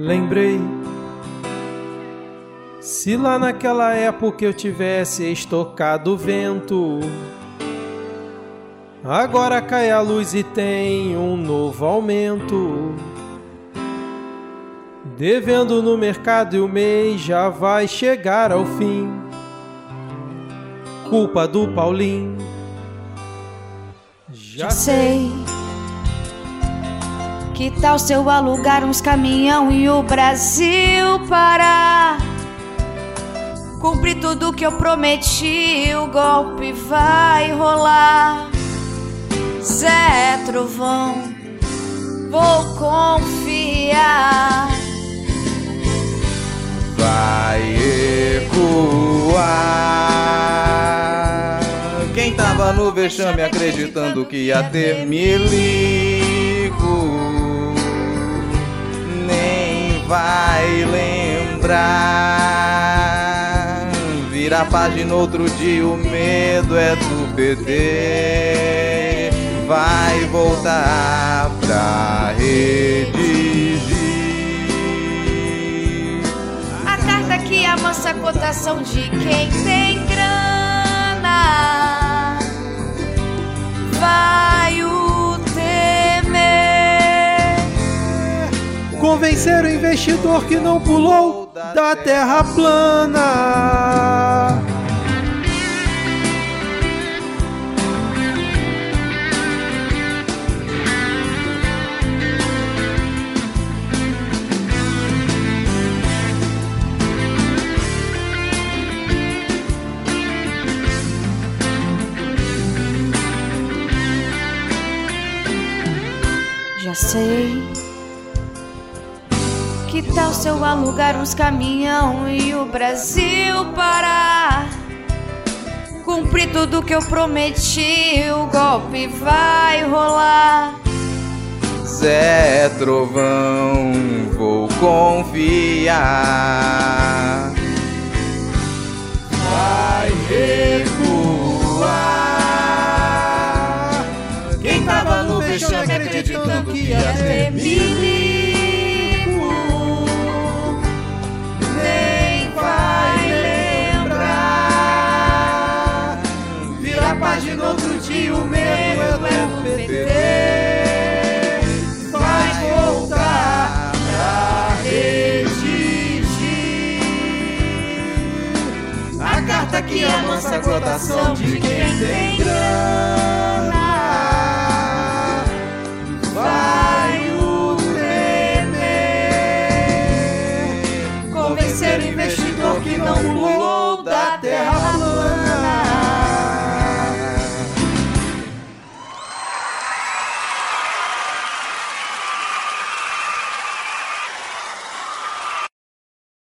lembrei. Se lá naquela época eu tivesse estocado o vento, agora cai a luz e tem um novo aumento. Devendo no mercado e o mês já vai chegar ao fim. Culpa do Paulinho. Já sei. Que tal se eu alugar uns caminhão e o Brasil parar? Cumpri tudo que eu prometi, o golpe vai rolar. Zé Trovão, vou confiar. Vai ecoar. Quem tava no vexame acreditando que ia ter milico, vai lembrar. Vira a página outro dia, o medo é do PT. Vai voltar pra redigir. A carta que amansa a cotação de quem tem Convencer o investidor que não pulou da terra plana. Já sei. Que tal se eu alugar uns caminhão e o Brasil parar? Cumpri tudo que eu prometi, o golpe vai rolar. Zé Trovão, vou confiar. Vai recuar. Quem tava no vexame acreditando que ia milico, Página outro dia, o meu é do PT. Vai voltar pra redigir a carta que amansa a cotação de quem tem grana.